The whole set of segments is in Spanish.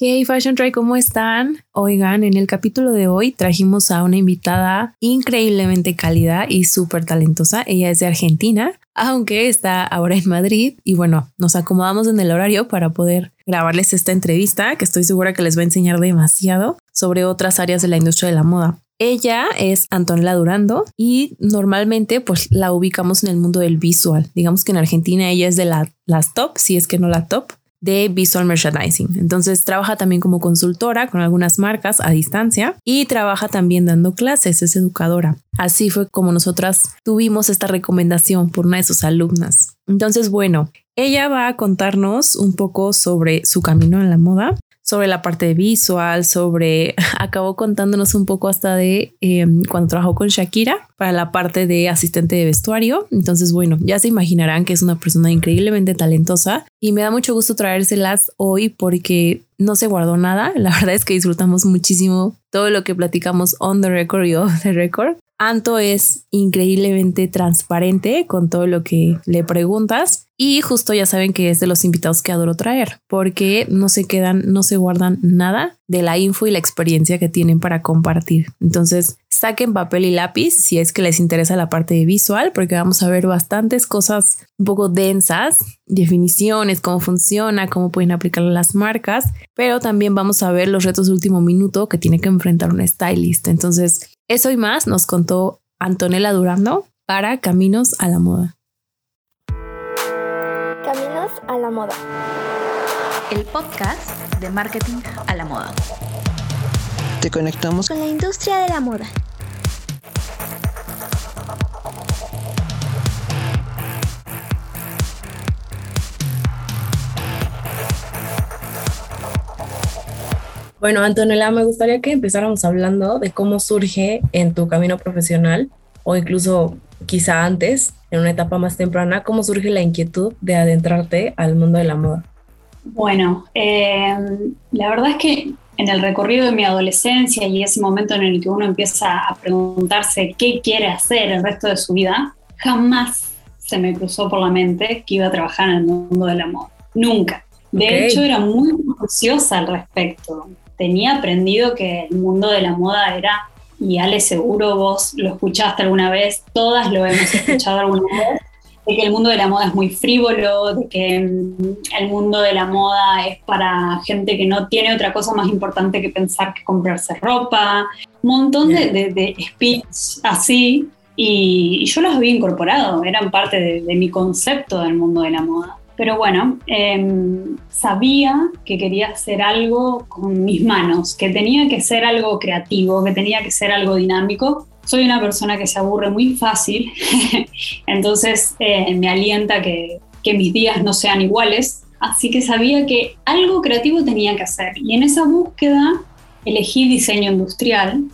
Hey Fashion Try, ¿cómo están? Oigan, en el capítulo de hoy trajimos a una invitada increíblemente cálida y súper talentosa. Ella es de Argentina, aunque está ahora en Madrid y bueno, nos acomodamos en el horario para poder grabarles esta entrevista que estoy segura que les va a enseñar demasiado sobre otras áreas de la industria de la moda. Ella es Antonella Durando y normalmente pues la ubicamos en el mundo del visual. Digamos que en Argentina ella es de la, las top, si es que no la top, de visual merchandising. Entonces trabaja también como consultora con algunas marcas a distancia y trabaja también dando clases, es educadora. Así fue como nosotras tuvimos esta recomendación por una de sus alumnas. Entonces, bueno, ella va a contarnos un poco sobre su camino en la moda, sobre la parte visual, sobre, acabó contándonos un poco hasta de em, cuando trabajó con Shakira para la parte de asistente de vestuario. Entonces, bueno, ya se imaginarán que es una persona increíblemente talentosa y me da mucho gusto traérselas hoy porque no se guardó nada. La verdad es que disfrutamos muchísimo todo lo que platicamos on the record y off the record. Anto es increíblemente transparente con todo lo que le preguntas y justo ya saben que es de los invitados que adoro traer porque no se quedan, no se guardan nada de la info y la experiencia que tienen para compartir. Entonces, saquen papel y lápiz si es que les interesa la parte de visual, porque vamos a ver bastantes cosas un poco densas, definiciones, cómo funciona, cómo pueden aplicar las marcas, pero también vamos a ver los retos de último minuto que tiene que enfrentar un stylist. Entonces, eso y más nos contó Antonella Durando para Caminos a la Moda. Caminos a la Moda. El podcast de marketing a la moda. Te conectamos con la industria de la moda. Bueno, Antonella, me gustaría que empezáramos hablando de cómo surge en tu camino profesional o incluso quizá antes, en una etapa más temprana, cómo surge la inquietud de adentrarte al mundo de la moda. Bueno, eh, la verdad es que en el recorrido de mi adolescencia y ese momento en el que uno empieza a preguntarse qué quiere hacer el resto de su vida, jamás se me cruzó por la mente que iba a trabajar en el mundo de la moda. Nunca. De hecho, era muy ansiosa al respecto tenía aprendido que el mundo de la moda era, y Ale seguro vos lo escuchaste alguna vez, todas lo hemos escuchado alguna vez, de que el mundo de la moda es muy frívolo, de que mm, el mundo de la moda es para gente que no tiene otra cosa más importante que pensar que comprarse ropa, un montón de, de, speech así, y, yo los había incorporado, eran parte de mi concepto del mundo de la moda. Pero bueno, em, sabía que quería hacer algo con mis manos, que tenía que ser algo creativo, que tenía que ser algo dinámico. Soy una persona que se aburre muy fácil, entonces eh, me alienta que, que mis días no sean iguales. Así que sabía que algo creativo tenía que hacer. Y en esa búsqueda elegí diseño industrial,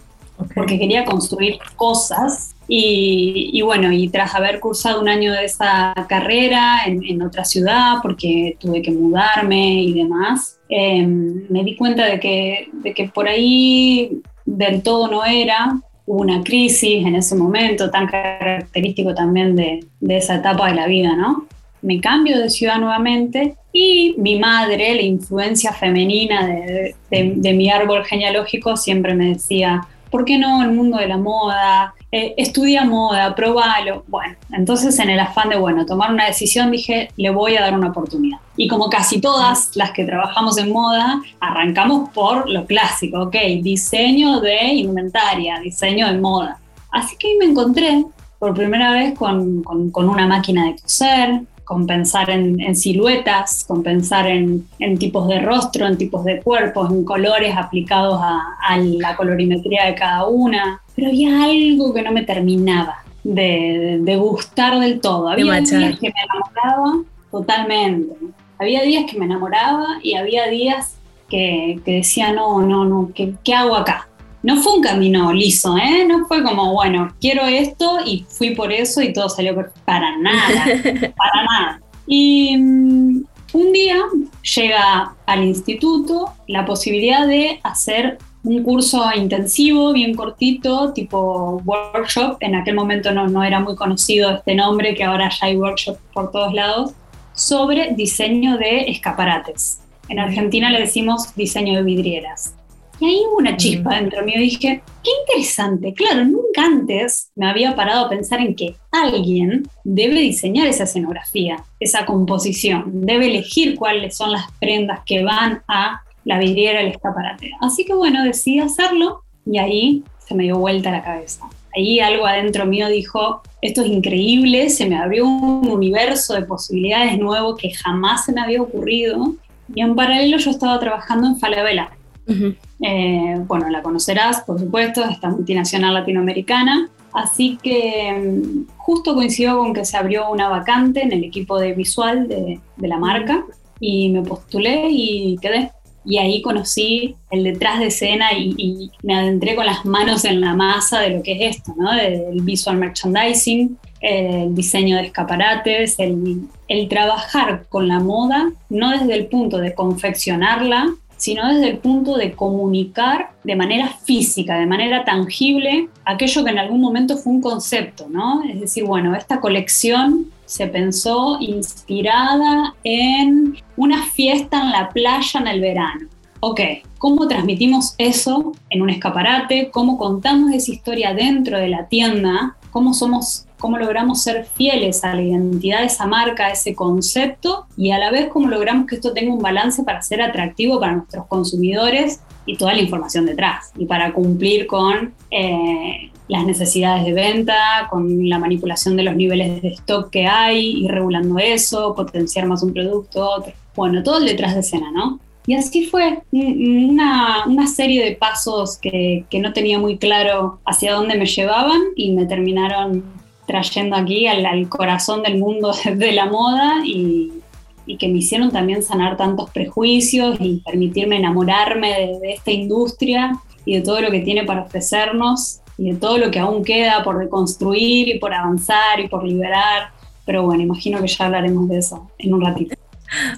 porque quería construir cosas y, bueno, y tras haber cursado un año de esa carrera en, otra ciudad, porque tuve que mudarme y demás, em, me di cuenta de que, de que por ahí del todo no era. Hubo una crisis en ese momento, tan característico también de, de esa etapa de la vida, ¿no? Me cambio de ciudad nuevamente y mi madre, la influencia femenina de, de, de mi árbol genealógico, siempre me decía, ¿por qué no el mundo de la moda? Eh, estudia moda, probalo. Bueno, entonces en el afán de, bueno, tomar una decisión dije, le voy a dar una oportunidad. Y como casi todas las que trabajamos en moda, arrancamos por lo clásico, ok, diseño de indumentaria, diseño de moda. Así que me encontré por primera vez con, con una máquina de coser, con pensar en, siluetas, con pensar en, tipos de rostro, en tipos de cuerpos, en colores aplicados a, la colorimetría de cada una. Pero había algo que no me terminaba de, gustar del todo. Había días que me enamoraba totalmente. Había días que me enamoraba y había días que, decía, no, no, no, ¿qué hago acá? No fue un camino liso, ¿eh? No fue como, bueno, quiero esto y fui por eso y todo salió para nada, para nada. Y mm, un día llega al instituto la posibilidad de hacer un curso intensivo, bien cortito, tipo workshop. En aquel momento no, no era muy conocido este nombre, que ahora ya hay workshop por todos lados, sobre diseño de escaparates. En Argentina le decimos diseño de vidrieras. Y ahí hubo una chispa dentro mío. Dije, qué interesante. Claro, nunca antes me había parado a pensar en que alguien debe diseñar esa escenografía, esa composición, debe elegir cuáles son las prendas que van a la vidriera, el escaparate. Así que bueno, decidí hacerlo y ahí se me dio vuelta la cabeza. Ahí algo adentro mío dijo, esto es increíble, se me abrió un universo de posibilidades nuevo que jamás se me había ocurrido. Y en paralelo yo estaba trabajando en Falabella. Eh, bueno, la conocerás, por supuesto, esta multinacional latinoamericana. Así que mm, justo coincidió con que se abrió una vacante en el equipo de visual de, de la marca y me postulé y quedé y ahí conocí el detrás de escena y, me adentré con las manos en la masa de lo que es esto, ¿no? El visual merchandising, el diseño de escaparates, el, el trabajar con la moda, no desde el punto de confeccionarla, sino desde el punto de comunicar de manera física, de manera tangible, aquello que en algún momento fue un concepto, ¿no? Es decir, bueno, esta colección se pensó inspirada en una fiesta en la playa en el verano. Ok, ¿cómo transmitimos eso en un escaparate? ¿Cómo contamos esa historia dentro de la tienda? ¿Cómo somos cómo logramos ser fieles a la identidad de esa marca, a ese concepto, y a la vez cómo logramos que esto tenga un balance para ser atractivo para nuestros consumidores y toda la información detrás, y para cumplir con eh, las necesidades de venta, con la manipulación de los niveles de stock que hay, y regulando eso, potenciar más un producto, otro. Bueno, todo el detrás de escena, ¿no? Y así fue una, una serie de pasos que, que, no tenía muy claro hacia dónde me llevaban y me terminaron trayendo aquí al, al corazón del mundo de la moda y, y, que me hicieron también sanar tantos prejuicios y permitirme enamorarme de, de esta industria y de todo lo que tiene para ofrecernos y de todo lo que aún queda por reconstruir y por avanzar y por liberar. Pero bueno, imagino que ya hablaremos de eso en un ratito.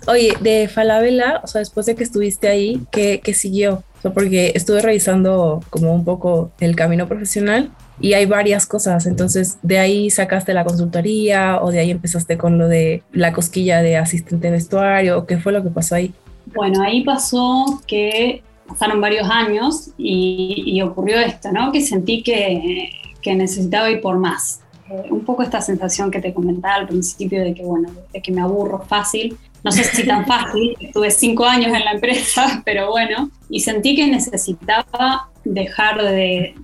Oye, de Falabella, o sea, después de que estuviste ahí, ¿qué, qué siguió? O porque estuve revisando como un poco el camino profesional y hay varias cosas. Entonces, de ahí sacaste la consultoría o de ahí empezaste con lo de la cosquilla de asistente de vestuario. ¿Qué fue lo que pasó ahí? Bueno, ahí pasó que pasaron varios años y, ocurrió esto, ¿no? Que sentí que, que necesitaba ir por más. Eh, un poco esta sensación que te comentaba al principio de que, bueno, de que me aburro fácil. No sé si tan fácil, estuve cinco años en la empresa, pero bueno, y sentí que necesitaba dejar de,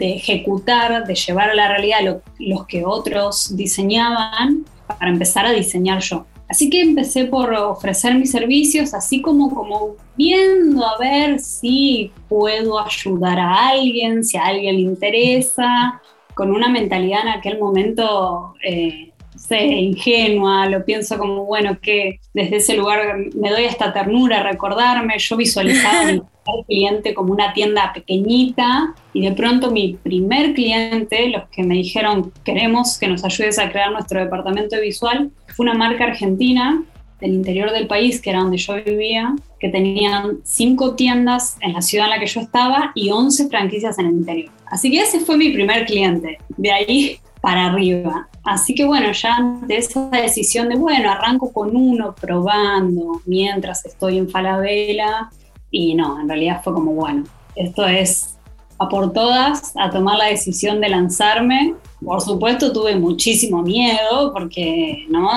ejecutar, de llevar a la realidad lo, los que otros diseñaban para empezar a diseñar yo. Así que empecé por ofrecer mis servicios, así como, como viendo a ver si puedo ayudar a alguien, si a alguien le interesa, con una mentalidad en aquel momento eh, sé, ingenua, lo pienso como, bueno, que desde ese lugar me doy esta ternura, recordarme, yo visualizaba mi cliente como una tienda pequeñita y de pronto mi primer cliente, los que me dijeron, queremos que nos ayudes a crear nuestro departamento visual, fue una marca argentina del interior del país, que era donde yo vivía, que tenían cinco tiendas en la ciudad en la que yo estaba y 11 franquicias en el interior. Así que ese fue mi primer cliente. De ahí para arriba. Así que bueno, ya de esa decisión de, bueno, arranco con uno probando mientras estoy en Falabella y no, en realidad fue como, bueno, esto es a por todas, a tomar la decisión de lanzarme. Por supuesto tuve muchísimo miedo porque ¿no?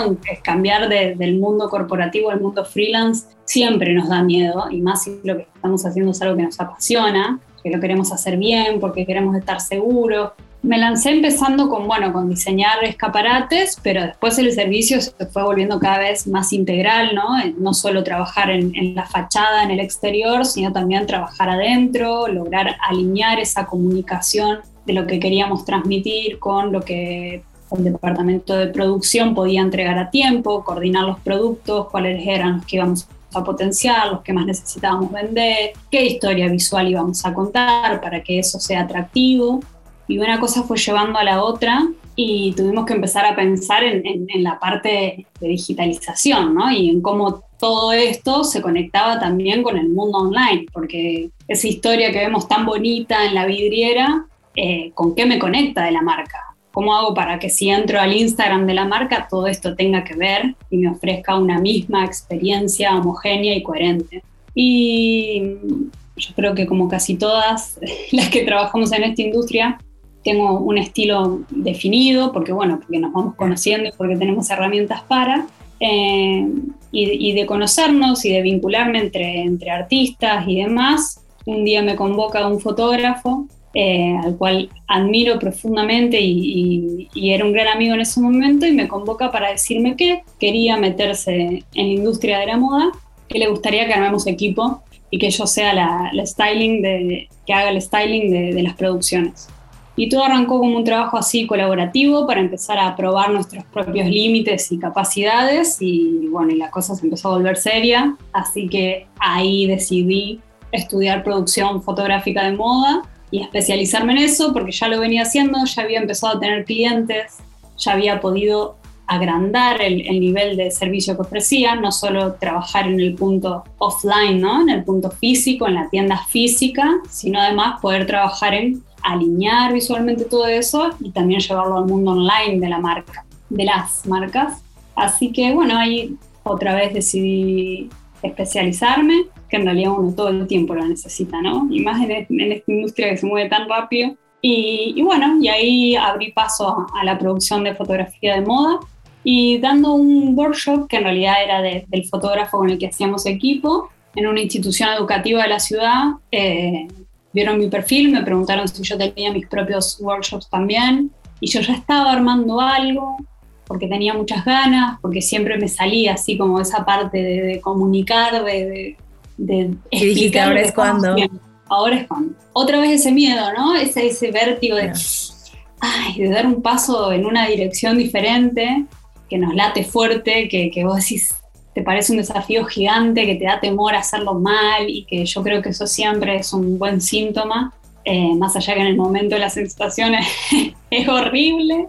cambiar del mundo corporativo al mundo freelance siempre nos da miedo y más si lo que estamos haciendo es algo que nos apasiona, que lo queremos hacer bien, porque queremos estar seguros, me lancé empezando con, bueno, con diseñar escaparates, pero después el servicio se fue volviendo cada vez más integral, ¿no? No solo trabajar en, en, la fachada, en el exterior, sino también trabajar adentro, lograr alinear esa comunicación de lo que queríamos transmitir con lo que el departamento de producción podía entregar a tiempo, coordinar los productos, cuáles eran los que íbamos a potenciar, los que más necesitábamos vender, qué historia visual íbamos a contar para que eso sea atractivo y una cosa fue llevando a la otra y tuvimos que empezar a pensar en, en, la parte de digitalización, ¿no? Y en cómo todo esto se conectaba también con el mundo online, porque esa historia que vemos tan bonita en la vidriera, eh, ¿con qué me conecta de la marca? ¿Cómo hago para que si entro al Instagram de la marca todo esto tenga que ver y me ofrezca una misma experiencia homogénea y coherente? Y yo creo que como casi todas las que trabajamos en esta industria, tengo un estilo definido, porque bueno, porque nos vamos conociendo y porque tenemos herramientas para, eh, y, de conocernos y de vincularme entre, entre artistas y demás. Un día me convoca un fotógrafo eh, al cual admiro profundamente y, era un gran amigo en ese momento y me convoca para decirme que quería meterse en la industria de la moda, que le gustaría que armemos equipo y que yo sea la, styling de, que haga el styling de, de las producciones. Y todo arrancó como un trabajo así colaborativo para empezar a probar nuestros propios límites y capacidades y bueno, y la cosa se empezó a volver seria, así que ahí decidí estudiar producción fotográfica de moda y especializarme en eso porque ya lo venía haciendo, ya había empezado a tener clientes, ya había podido agrandar el, el, nivel de servicio que ofrecía, no solo trabajar en el punto offline, ¿no? en el punto físico, en la tienda física, sino además poder trabajar en alinear visualmente todo eso y también llevarlo al mundo online de la marca, de las marcas. Así que bueno, ahí otra vez decidí especializarme, que en realidad uno todo el tiempo lo necesita, ¿no? Y más en, esta industria que se mueve tan rápido. Y, bueno, y ahí abrí paso a la producción de fotografía de moda y dando un workshop que en realidad era del fotógrafo con el que hacíamos equipo en una institución educativa de la ciudad. Eh, vieron mi perfil, me preguntaron si yo tenía mis propios workshops también y yo ya estaba armando algo porque tenía muchas ganas, porque siempre me salía así como esa parte de, comunicar, de, de, explicar. ahora es cuando. Ahora es cuando. Otra vez ese miedo, ¿no? Ese, ese vértigo de, ay, de dar un paso en una dirección diferente, que nos late fuerte, que, que vos decís, te parece un desafío gigante, que te da temor hacerlo mal y que yo creo que eso siempre es un buen síntoma, eh, más allá que en el momento la sensación es horrible,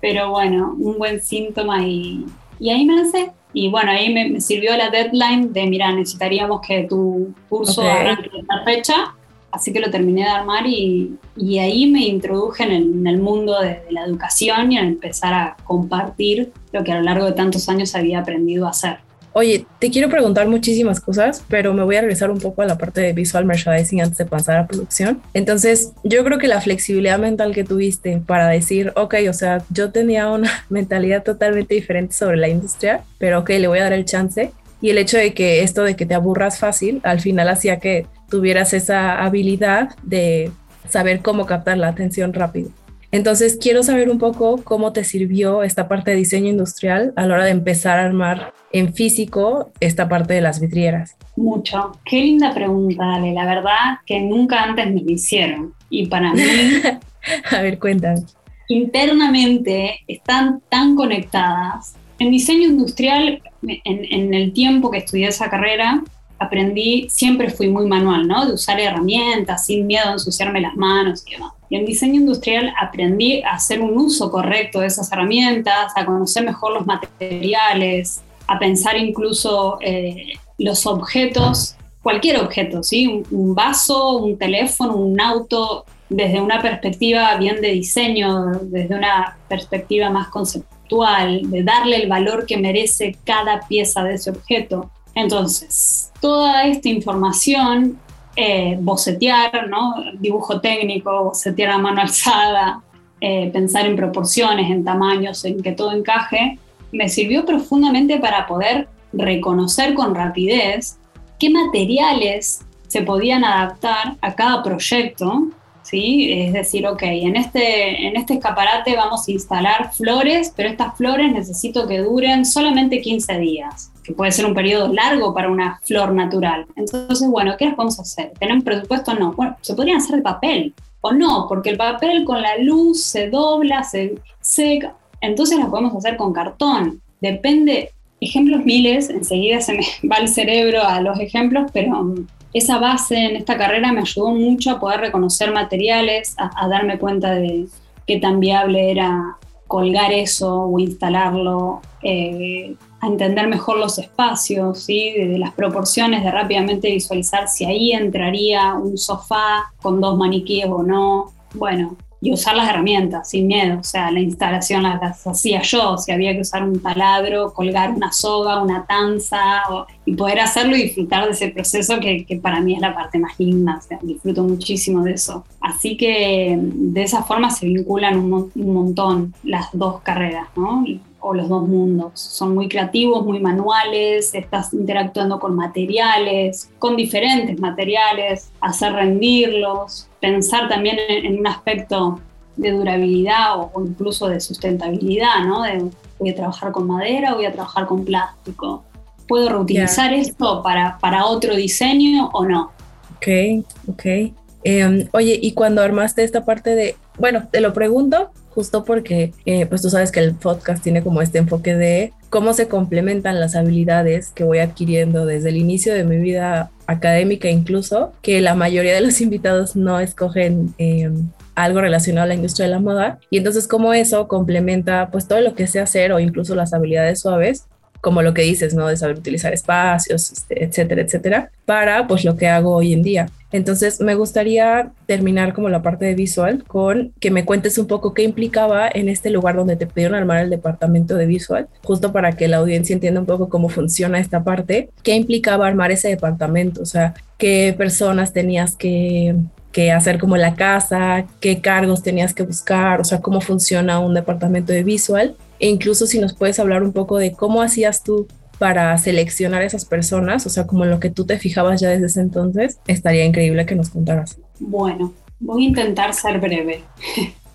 pero bueno, un buen síntoma y, y ahí me lancé. Y bueno, ahí me, sirvió la deadline de, mira, necesitaríamos que tu curso arranque en esta fecha, así que lo terminé de armar y, y ahí me introduje en el, mundo de, de, la educación y a empezar a compartir lo que a lo largo de tantos años había aprendido a hacer. Oye, te quiero preguntar muchísimas cosas, pero me voy a regresar un poco a la parte de visual merchandising antes de pasar a producción. Entonces, yo creo que la flexibilidad mental que tuviste para decir, ok, o sea, yo tenía una mentalidad totalmente diferente sobre la industria, pero ok, le voy a dar el chance. Y el hecho de que esto de que te aburras fácil, al final hacía que tuvieras esa habilidad de saber cómo captar la atención rápido. Entonces, quiero saber un poco cómo te sirvió esta parte de diseño industrial a la hora de empezar a armar en físico esta parte de las vidrieras. Mucho. Qué linda pregunta, Ale. La verdad que nunca antes me lo hicieron. Y para mí... a ver, cuéntame. Internamente están tan conectadas. En diseño industrial, en, el tiempo que estudié esa carrera, aprendí, siempre fui muy manual, ¿no? De usar herramientas sin miedo a ensuciarme las manos y demás. Y en diseño industrial aprendí a hacer un uso correcto de esas herramientas, a conocer mejor los materiales, a pensar incluso eh, los objetos, cualquier objeto, ¿sí? Un, vaso, un teléfono, un auto, desde una perspectiva bien de diseño, desde una perspectiva más conceptual, de darle el valor que merece cada pieza de ese objeto. Entonces, toda esta información, eh, bocetear, ¿no? dibujo técnico, bocetear a mano alzada, eh, pensar en proporciones, en tamaños, en que todo encaje, me sirvió profundamente para poder reconocer con rapidez qué materiales se podían adaptar a cada proyecto, ¿sí? Es decir, ok, en este, en este escaparate vamos a instalar flores, pero estas flores necesito que duren solamente 15 días que puede ser un periodo largo para una flor natural. Entonces, bueno, ¿qué las podemos hacer? ¿Tienen presupuesto? No. Bueno, se podrían hacer de papel o no, porque el papel con la luz se dobla, se seca. Entonces las podemos hacer con cartón. Depende, ejemplos miles, enseguida se me va el cerebro a los ejemplos, pero esa base en esta carrera me ayudó mucho a poder reconocer materiales, a, darme cuenta de qué tan viable era colgar eso o instalarlo, eh, a entender mejor los espacios, ¿sí? de, las proporciones, de rápidamente visualizar si ahí entraría un sofá con dos maniquíes o no. Bueno, y usar las herramientas sin miedo. O sea, la instalación las, hacía yo, si había que usar un taladro, colgar una soga, una tanza, y poder hacerlo y disfrutar de ese proceso que, para mí es la parte más linda. O sea, disfruto muchísimo de eso. Así que de esa forma se vinculan un, un montón las dos carreras, ¿no? O los dos mundos. Son muy creativos, muy manuales, estás interactuando con materiales, con diferentes materiales, hacer rendirlos, pensar también en, un aspecto de durabilidad o, incluso de sustentabilidad, ¿no? De, voy a trabajar con madera, voy a trabajar con plástico. ¿Puedo reutilizar esto para, para otro diseño o no? Ok, ok. Em, oye, y cuando armaste esta parte de, bueno, te lo pregunto justo porque eh, pues tú sabes que el podcast tiene como este enfoque de cómo se complementan las habilidades que voy adquiriendo desde el inicio de mi vida académica incluso, que la mayoría de los invitados no escogen em, algo relacionado a la industria de la moda y entonces como eso complementa pues todo lo que sé hacer o incluso las habilidades suaves como lo que dices, ¿no? De saber utilizar espacios, este, etcétera, etcétera, para pues lo que hago hoy en día. Entonces me gustaría terminar como la parte de visual con que me cuentes un poco qué implicaba en este lugar donde te pidieron armar el departamento de visual, justo para que la audiencia entienda un poco cómo funciona esta parte, qué implicaba armar ese departamento, o sea, qué personas tenías que que hacer como la casa, qué cargos tenías que buscar, o sea, cómo funciona un departamento de visual e incluso si nos puedes hablar un poco de cómo hacías tú para seleccionar esas personas, o sea, como en lo que tú te fijabas ya desde ese entonces, estaría increíble que nos contaras. Bueno, voy a intentar ser breve.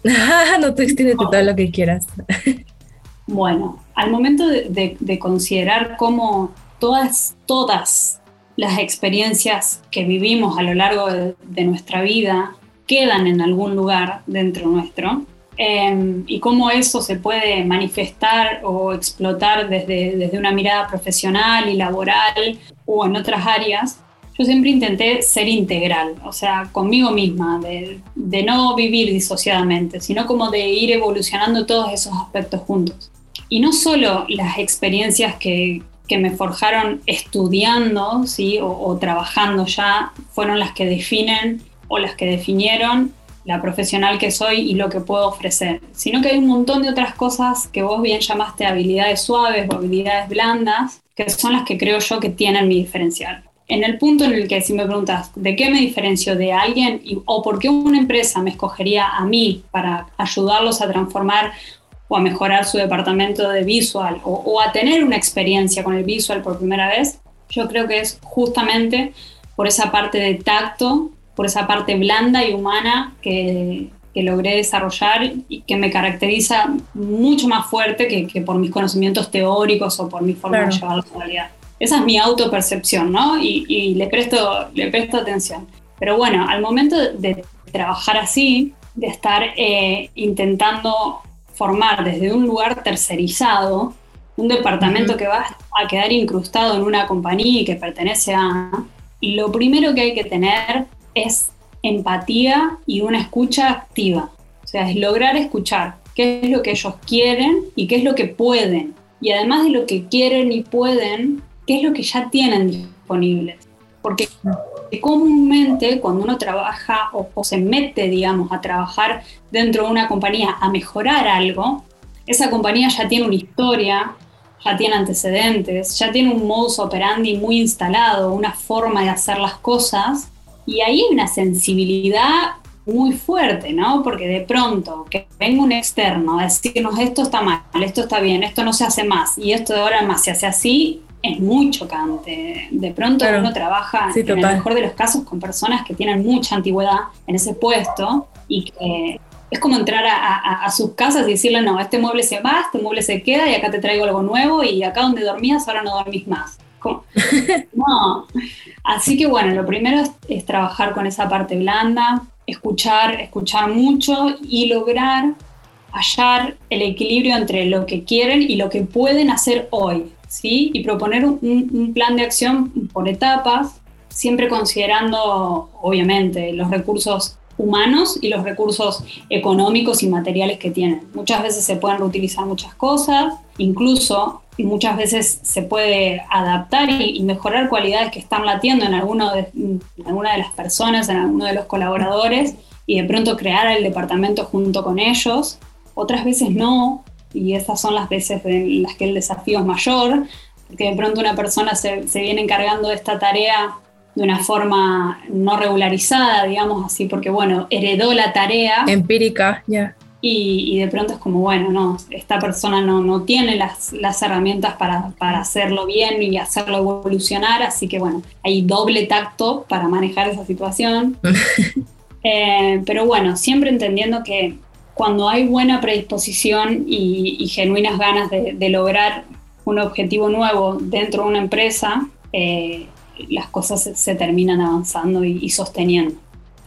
no te extiende todo lo que quieras. bueno, al momento de, considerar cómo todas, todas las experiencias que vivimos a lo largo de nuestra vida quedan en algún lugar dentro nuestro, Em, y cómo eso se puede manifestar o explotar desde, desde una mirada profesional y laboral o en otras áreas, yo siempre intenté ser integral, o sea, conmigo misma, de, no vivir disociadamente, sino como de ir evolucionando todos esos aspectos juntos. Y no solo las experiencias que, que me forjaron estudiando ¿sí? o, o trabajando ya fueron las que definen o las que definieron la profesional que soy y lo que puedo ofrecer, sino que hay un montón de otras cosas que vos bien llamaste habilidades suaves o habilidades blandas, que son las que creo yo que tienen mi diferencial. En el punto en el que si me preguntas de qué me diferencio de alguien o por qué una empresa me escogería a mí para ayudarlos a transformar o a mejorar su departamento de visual o a tener una experiencia con el visual por primera vez, yo creo que es justamente por esa parte de tacto por esa parte blanda y humana que, que logré desarrollar y que me caracteriza mucho más fuerte que, que por mis conocimientos teóricos o por mi forma de llevar la realidad. Esa es mi autopercepción, ¿no? Y, y, le, presto, le presto atención. Pero bueno, al momento de trabajar así, de estar eh, intentando formar desde un lugar tercerizado, un departamento que va a quedar incrustado en una compañía y que pertenece a... Lo primero que hay que tener es empatía y una escucha activa. O sea, es lograr escuchar qué es lo que ellos quieren y qué es lo que pueden. Y además de lo que quieren y pueden, qué es lo que ya tienen disponibles. Porque comúnmente cuando uno trabaja o, se mete, digamos, a trabajar dentro de una compañía a mejorar algo, esa compañía ya tiene una historia, ya tiene antecedentes, ya tiene un modus operandi muy instalado, una forma de hacer las cosas y ahí hay una sensibilidad muy fuerte, ¿no? Porque de pronto que venga un externo a decirnos esto está mal, esto está bien, esto no se hace más y esto de ahora más se hace así, es muy chocante. De pronto uno trabaja, en el mejor de los casos, con personas que tienen mucha antigüedad en ese puesto y que es como entrar a, a, sus casas y decirle, no, este mueble se va, este mueble se queda y acá te traigo algo nuevo y acá donde dormías ahora no dormís más. No. Así que bueno, lo primero es, trabajar con esa parte blanda, escuchar, escuchar mucho y lograr hallar el equilibrio entre lo que quieren y lo que pueden hacer hoy, ¿sí? Y proponer un, un plan de acción por etapas, siempre considerando, obviamente, los recursos humanos y los recursos económicos y materiales que tienen. Muchas veces se pueden reutilizar muchas cosas, incluso muchas veces se puede adaptar y, mejorar cualidades que están latiendo en, alguna de las personas, en alguno de los colaboradores, y de pronto crear el departamento junto con ellos, otras veces no, y esas son las veces en las que el desafío es mayor, porque de pronto una persona se, se viene encargando de esta tarea de una forma no regularizada, digamos así, porque bueno, heredó la tarea. Empírica, ya. Y, y, de pronto es como, bueno, no, esta persona no, no tiene las, las herramientas para, para, hacerlo bien y hacerlo evolucionar, así que bueno, hay doble tacto para manejar esa situación. eh, pero bueno, siempre entendiendo que cuando hay buena predisposición y, y genuinas ganas de, de, lograr un objetivo nuevo dentro de una empresa, eh, las cosas se, se terminan avanzando y, y, sosteniendo.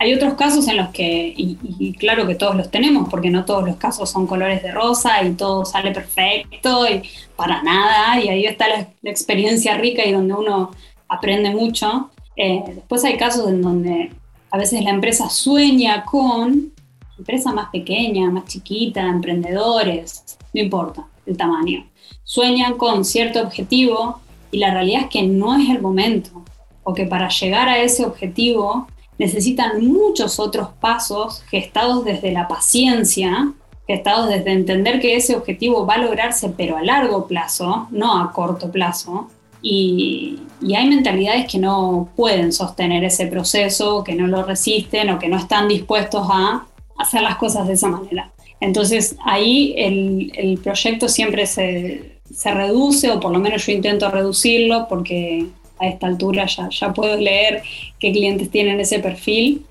Hay otros casos en los que, y, y, claro que todos los tenemos, porque no todos los casos son colores de rosa y todo sale perfecto y para nada, y ahí está la, la experiencia rica y donde uno aprende mucho. Eh, después hay casos en donde a veces la empresa sueña con empresa más pequeña, más chiquita, emprendedores, no importa el tamaño, sueñan con cierto objetivo y la realidad es que no es el momento, o que para llegar a ese objetivo necesitan muchos otros pasos gestados desde la paciencia, gestados desde entender que ese objetivo va a lograrse, pero a largo plazo, no a corto plazo. Y, y, hay mentalidades que no pueden sostener ese proceso, que no lo resisten o que no están dispuestos a hacer las cosas de esa manera. Entonces ahí el, el proyecto siempre se, se, reduce, o por lo menos yo intento reducirlo, porque a esta altura ya, ya puedo leer qué clientes tienen ese perfil,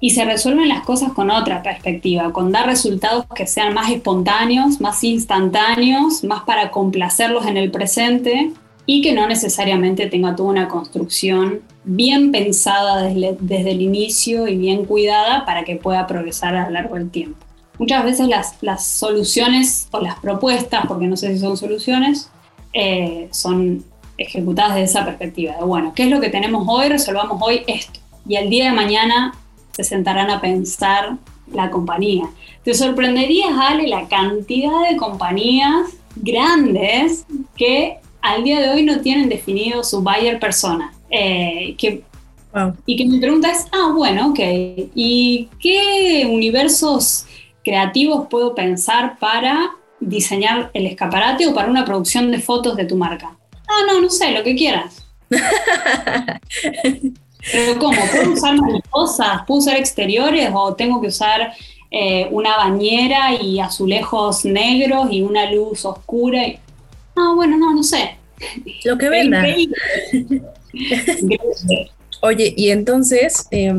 y se resuelven las cosas con otra perspectiva, con dar resultados que sean más espontáneos, más instantáneos, más para complacerlos en el presente y que no necesariamente tenga toda una construcción bien pensada desde, desde, el inicio y bien cuidada para que pueda progresar a lo largo del tiempo. Muchas veces las, las soluciones o las propuestas, porque no sé si son soluciones, eh, son ejecutadas desde esa perspectiva, de bueno, ¿qué es lo que tenemos hoy? Resolvamos hoy esto. Y el día de mañana se sentarán a pensar la compañía. Te sorprenderías, Ale, la cantidad de compañías grandes que al día de hoy no tienen definido su buyer persona. Eh, que, wow. Y que mi pregunta es, ah, bueno, ok, ¿y qué universos creativos puedo pensar para diseñar el escaparate o para una producción de fotos de tu marca? Ah, no, no sé, lo que quieras. Pero ¿cómo? ¿Puedo usar mariposas? ¿Puedo usar exteriores o tengo que usar eh, una bañera y azulejos negros y una luz oscura? Y... Ah, bueno, no, no sé. Lo que venda. Oye, y entonces, eh,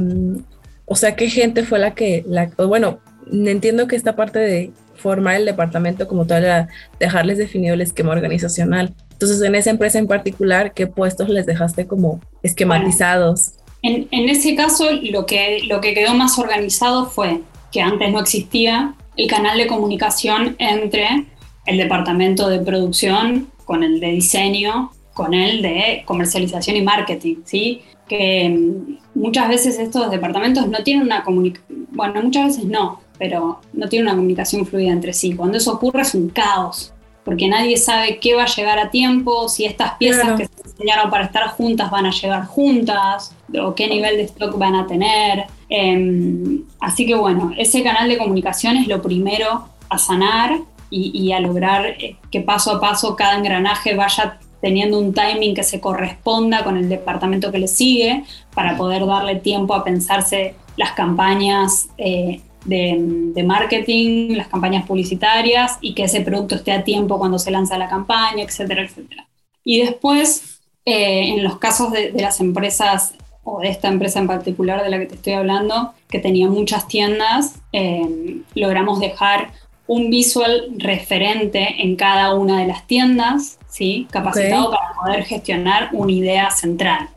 o sea, ¿qué gente fue la que, la, bueno, entiendo que esta parte de formar el departamento como tal era dejarles definido el esquema organizacional. Entonces, en esa empresa en particular, ¿qué puestos les dejaste como esquematizados? En, en, ese caso, lo que, lo que quedó más organizado fue que antes no existía el canal de comunicación entre el departamento de producción con el de diseño, con el de comercialización y marketing, ¿sí? Que mm, muchas veces estos departamentos no tienen una comunicación, bueno, muchas veces no, pero no tienen una comunicación fluida entre sí. Cuando eso ocurre es un caos, porque nadie sabe qué va a llegar a tiempo, si estas piezas claro. que se diseñaron para estar juntas van a llegar juntas, o qué nivel de stock van a tener. Eh, así que bueno, ese canal de comunicación es lo primero a sanar y, y, a lograr eh, que paso a paso cada engranaje vaya teniendo un timing que se corresponda con el departamento que le sigue para poder darle tiempo a pensarse las campañas eh, de, de, marketing, las campañas publicitarias y que ese producto esté a tiempo cuando se lanza la campaña, etcétera, etcétera. Y después, eh, en los casos de, de, las empresas o de esta empresa en particular de la que te estoy hablando, que tenía muchas tiendas, eh, logramos dejar un visual referente en cada una de las tiendas, ¿sí? capacitado okay. para poder gestionar una idea central.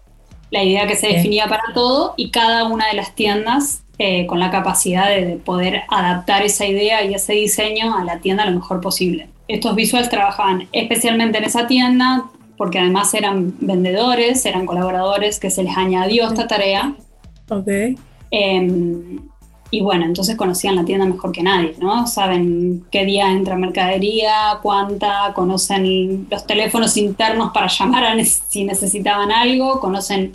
La idea que se okay. definía para todo y cada una de las tiendas eh, con la capacidad de, de, poder adaptar esa idea y ese diseño a la tienda lo mejor posible. Estos visuals trabajaban especialmente en esa tienda porque además eran vendedores, eran colaboradores que se les añadió esta tarea. Okay. Eh, y bueno, entonces conocían la tienda mejor que nadie, ¿no? Saben qué día entra mercadería, cuánta, conocen los teléfonos internos para llamar a si necesitaban algo, conocen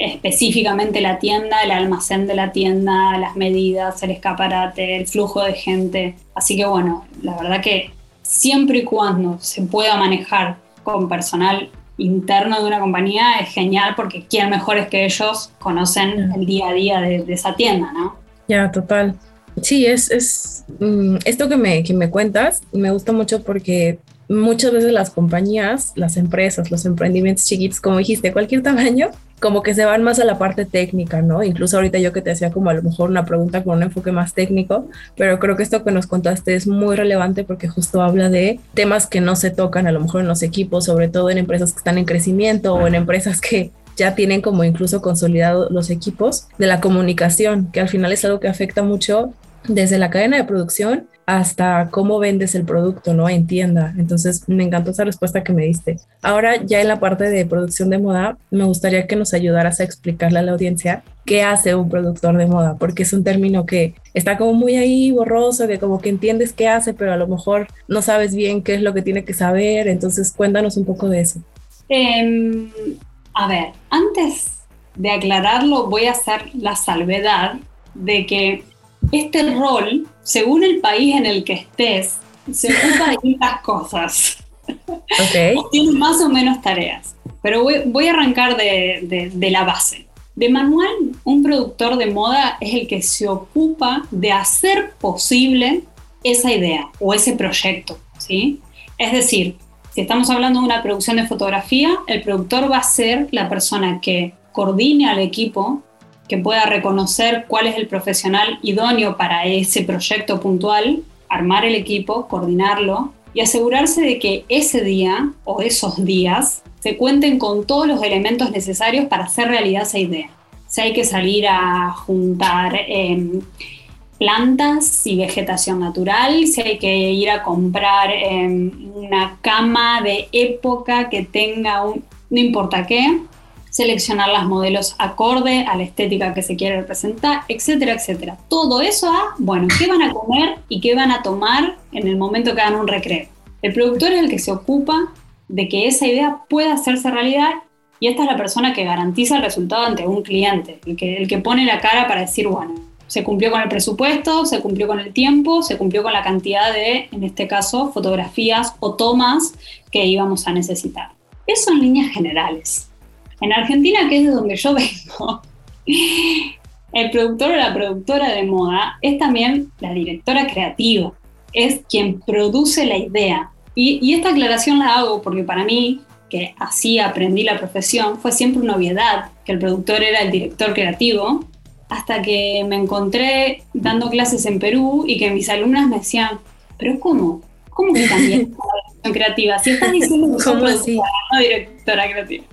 específicamente la tienda, el almacén de la tienda, las medidas, el escaparate, el flujo de gente. Así que bueno, la verdad que siempre y cuando se pueda manejar con personal interno de una compañía es genial porque quién mejores que ellos conocen el día a día de, esa tienda, ¿no? Ya, total. Sí, es, es mm, esto que me, que me cuentas, me gusta mucho porque muchas veces las compañías, las empresas, los emprendimientos chiquitos, como dijiste, cualquier tamaño, como que se van más a la parte técnica, ¿no? Incluso ahorita yo que te hacía como a lo mejor una pregunta con un enfoque más técnico, pero creo que esto que nos contaste es muy relevante porque justo habla de temas que no se tocan a lo mejor en los equipos, sobre todo en empresas que están en crecimiento o en empresas que ya tienen como incluso consolidados los equipos de la comunicación, que al final es algo que afecta mucho desde la cadena de producción hasta cómo vendes el producto, ¿no? En tienda. Entonces, me encantó esa respuesta que me diste. Ahora, ya en la parte de producción de moda, me gustaría que nos ayudaras a explicarle a la audiencia qué hace un productor de moda, porque es un término que está como muy ahí borroso, de como que entiendes qué hace, pero a lo mejor no sabes bien qué es lo que tiene que saber. Entonces, cuéntanos un poco de eso. Em, a ver, antes de aclararlo, voy a hacer la salvedad de que este rol, según el país en el que estés, se ocupa de distintas cosas. Okay. tiene más o menos tareas. Pero voy, a arrancar de, de, la base. De manual, un productor de moda es el que se ocupa de hacer posible esa idea o ese proyecto, ¿sí? Es decir, si estamos hablando de una producción de fotografía, el productor va a ser la persona que coordine al equipo que pueda reconocer cuál es el profesional idóneo para ese proyecto puntual, armar el equipo, coordinarlo y asegurarse de que ese día o esos días se cuenten con todos los elementos necesarios para hacer realidad esa idea. Si hay que salir a juntar em, plantas y vegetación natural, si hay que ir a comprar em, una cama de época que tenga un, no importa qué, seleccionar las modelos acorde a la estética que se quiere representar, etcétera, etcétera. Todo eso a, bueno, qué van a comer y qué van a tomar en el momento que hagan un recreo. El productor es el que se ocupa de que esa idea pueda hacerse realidad y esta es la persona que garantiza el resultado ante un cliente, el que, el que pone la cara para decir, bueno, se cumplió con el presupuesto, se cumplió con el tiempo, se cumplió con la cantidad de, en este caso, fotografías o tomas que íbamos a necesitar. Eso en líneas generales. En Argentina, que es de donde yo vengo, el productor o la productora de moda es también la directora creativa, es quien produce la idea. Y, esta aclaración la hago porque para mí, que así aprendí la profesión, fue siempre una obviedad que el productor era el director creativo, hasta que me encontré dando clases en Perú y que mis alumnas me decían, pero ¿cómo? ¿Cómo que también creativa? Si estás diciendo que ¿Cómo así? No directora creativa.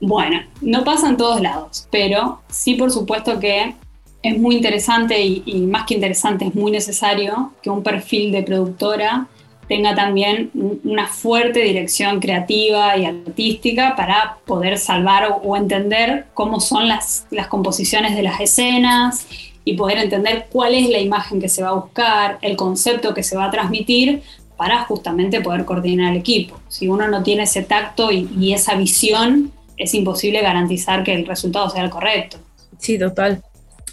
Bueno, no pasa en todos lados, pero sí por supuesto que es muy interesante y, y, más que interesante, es muy necesario que un perfil de productora tenga también una fuerte dirección creativa y artística para poder salvar o, o entender cómo son las, las composiciones de las escenas y poder entender cuál es la imagen que se va a buscar, el concepto que se va a transmitir para justamente poder coordinar el equipo. Si uno no tiene ese tacto y, esa visión, es imposible garantizar que el resultado sea el correcto. Sí, total.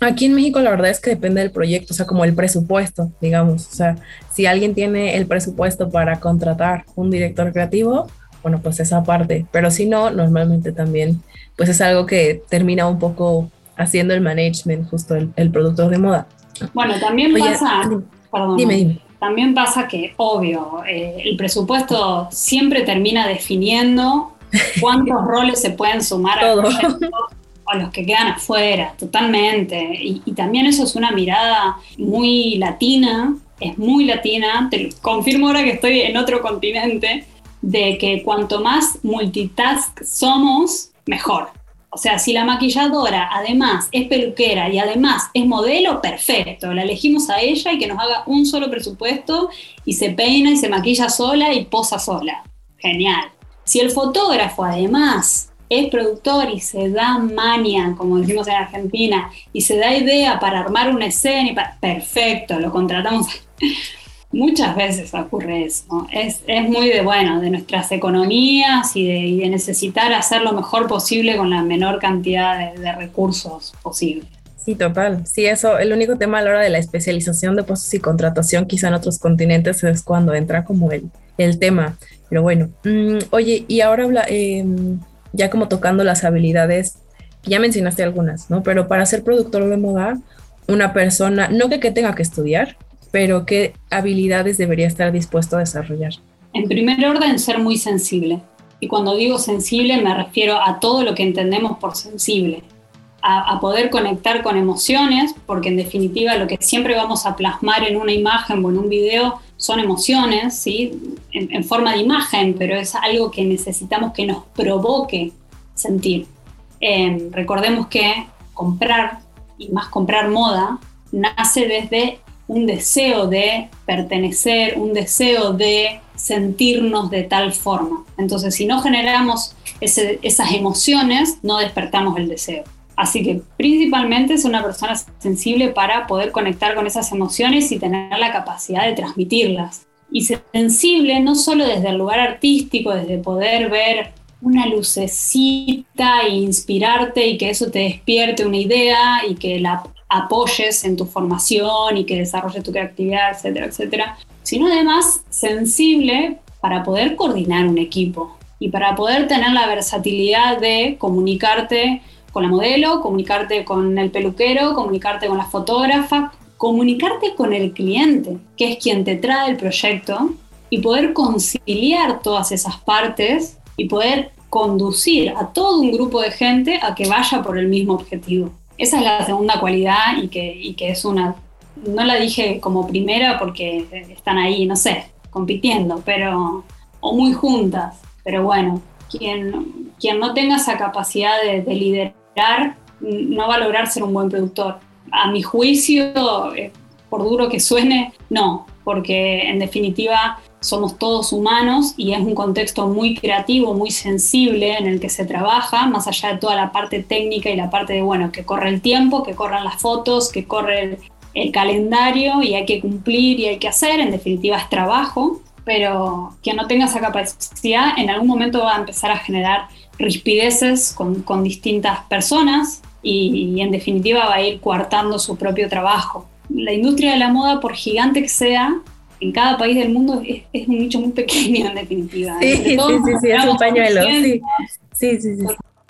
Aquí en México la verdad es que depende del proyecto, o sea, como el presupuesto, digamos. O sea, si alguien tiene el presupuesto para contratar un director creativo, bueno, pues esa parte. Pero si no, normalmente también, pues es algo que termina un poco haciendo el management, justo el, el productor de moda. Bueno, también pasa, perdón, dime, dime. También pasa que, obvio, eh, el presupuesto siempre termina definiendo cuántos roles se pueden sumar a, a los que quedan afuera, totalmente. Y, y, también eso es una mirada muy latina, es muy latina, te confirmo ahora que estoy en otro continente, de que cuanto más multitask somos, mejor. O sea, si la maquilladora además es peluquera y además es modelo, perfecto. La elegimos a ella y que nos haga un solo presupuesto y se peina y se maquilla sola y posa sola. Genial. Si el fotógrafo además es productor y se da mania, como decimos en Argentina, y se da idea para armar una escena, y perfecto, lo contratamos. Muchas veces ocurre eso. Es, es muy de, bueno, de nuestras economías y de, necesitar hacer lo mejor posible con la menor cantidad de, recursos posible. Sí, total. Sí, eso, el único tema a la hora de la especialización de puestos y contratación, quizá en otros continentes, es cuando entra como el, el tema. Pero bueno, mm, oye, y ahora habla, eh, ya como tocando las habilidades, ya mencionaste algunas, ¿no? Pero para ser productor de moda, una persona, no que, que tenga que estudiar, pero qué habilidades debería estar dispuesto a desarrollar. En primer orden, ser muy sensible. Y cuando digo sensible me refiero a todo lo que entendemos por sensible. A, a, poder conectar con emociones, porque en definitiva lo que siempre vamos a plasmar en una imagen o en un video son emociones, ¿sí? en, en forma de imagen, pero es algo que necesitamos que nos provoque sentir. Eh, recordemos que comprar, y más comprar moda, nace desde un deseo de pertenecer, un deseo de sentirnos de tal forma. Entonces, si no generamos esas emociones, no despertamos el deseo. Así que principalmente es una persona sensible para poder conectar con esas emociones y tener la capacidad de transmitirlas. Y sensible no solo desde el lugar artístico, desde poder ver una lucecita e inspirarte y que eso te despierte una idea y que la apoyes en tu formación y que desarrolles tu creatividad, etcétera, etcétera, sino además sensible para poder coordinar un equipo y para poder tener la versatilidad de comunicarte con la modelo, comunicarte con el peluquero, comunicarte con la fotógrafa, comunicarte con el cliente, que es quien te trae el proyecto, y poder conciliar todas esas partes y poder conducir a todo un grupo de gente a que vaya por el mismo objetivo. Esa es la segunda cualidad y que, y que es una, no la dije como primera porque están ahí, no sé, compitiendo, pero, o muy juntas, pero bueno, quien, quien no tenga esa capacidad de, de liderar no va a lograr ser un buen productor. A mi juicio, eh, por duro que suene, no, porque en definitiva somos todos humanos y es un contexto muy creativo, muy sensible en el que se trabaja, más allá de toda la parte técnica y la parte de, bueno, que corre el tiempo, que corran las fotos, que corre el, calendario y hay que cumplir y hay que hacer, en definitiva es trabajo, pero quien no tenga esa capacidad en algún momento va a empezar a generar rispideces con, con distintas personas y, y en definitiva va a ir coartando su propio trabajo. La industria de la moda, por gigante que sea, en cada país del mundo es, es, un nicho muy pequeño en definitiva. Sí, sí, sí, sí, es un pañuelo. Sí. Sí, sí, sí,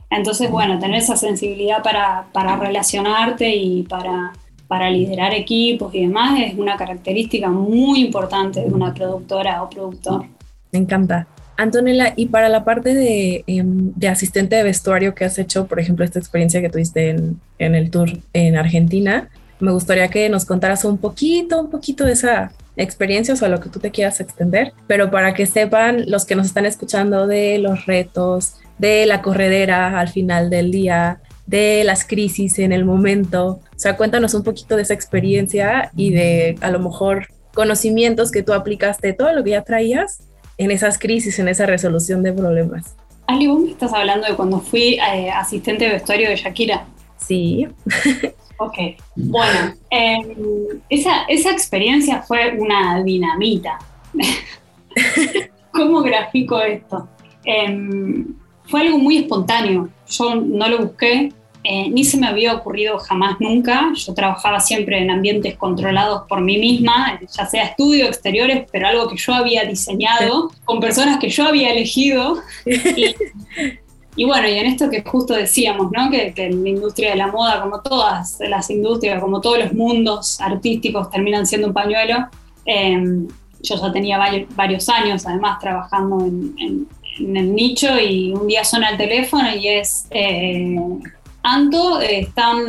Entonces, bueno, tener esa sensibilidad para, para relacionarte y para, para liderar equipos y demás es una característica muy importante de una productora o productor. Me encanta. Antonella, y para la parte de, de, asistente de vestuario que has hecho, por ejemplo, esta experiencia que tuviste en, en el tour en Argentina, me gustaría que nos contaras un poquito, un poquito de esa experiencias o a lo que tú te quieras extender, pero para que sepan los que nos están escuchando de los retos, de la corredera al final del día, de las crisis en el momento. O sea, cuéntanos un poquito de esa experiencia y de a lo mejor conocimientos que tú aplicaste, todo lo que ya traías en esas crisis, en esa resolución de problemas. Ali, vos me estás hablando de cuando fui eh, asistente de vestuario de Shakira. Sí. Ok, bueno, eh, esa, esa experiencia fue una dinamita. ¿Cómo grafico esto? Eh, fue algo muy espontáneo. Yo no lo busqué, eh, ni se me había ocurrido jamás nunca. Yo trabajaba siempre en ambientes controlados por mí misma, ya sea estudios exteriores, pero algo que yo había diseñado, con personas que yo había elegido. Y, y bueno, y en esto que justo decíamos, ¿no? Que, que, la industria de la moda, como todas las industrias, como todos los mundos artísticos, terminan siendo un pañuelo. Eh, yo ya tenía varios, años, además, trabajando en, en, en, el nicho y un día suena el teléfono y es... Eh, Anto, están,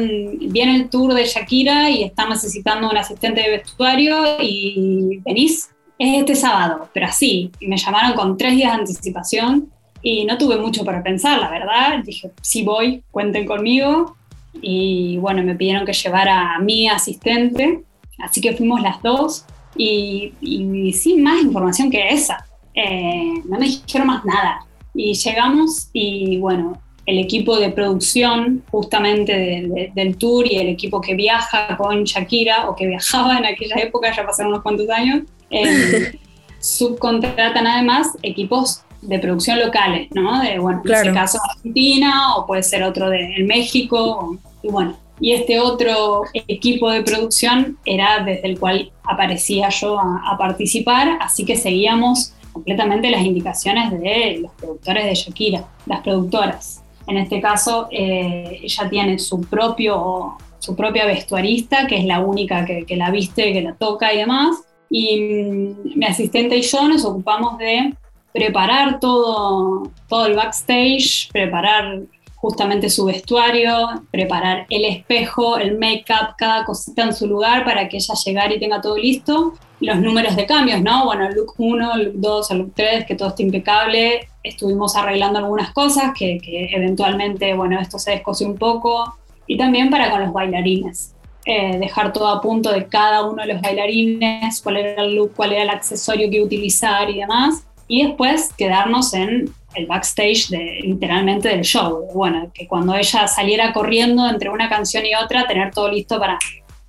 viene el tour de Shakira y están necesitando un asistente de vestuario y venís. Es este sábado, pero así. Me llamaron con tres días de anticipación y no tuve mucho para pensar, la verdad. Dije, sí voy, cuenten conmigo. Y bueno, me pidieron que llevara a mi asistente, así que fuimos las dos. Y, y sin más información que esa. Eh, no me dijeron más nada. Y llegamos y bueno, el equipo de producción justamente de, de, del tour y el equipo que viaja con Shakira o que viajaba en aquella época, ya pasaron unos cuantos años, eh, subcontratan además equipos de producción locales, ¿no? De, bueno, en Claro. este caso Argentina o puede ser otro de en México. o- y bueno, y este otro equipo de producción era desde el cual aparecía yo a, a participar, así que seguíamos completamente las indicaciones de los productores de Shakira, las productoras. En este caso, eh, ella tiene su propio su propia vestuarista, que es la única que, que la viste, que la toca y demás. Y mm, mi asistente y yo nos ocupamos de preparar todo, todo el backstage, preparar justamente su vestuario, preparar el espejo, el make-up, cada cosita en su lugar para que ella llegara y tenga todo listo. Los números de cambios, ¿no? Bueno, el look 1, el look 2, el look 3, que todo esté impecable. Estuvimos arreglando algunas cosas que, que eventualmente, bueno, esto se descosió un poco. Y también para con los bailarines. Eh, dejar todo a punto de cada uno de los bailarines, cuál era el look, cuál era el accesorio que utilizar y demás. Y después quedarnos en el backstage de, literalmente del show. Bueno, que cuando ella saliera corriendo entre una canción y otra, tener todo listo para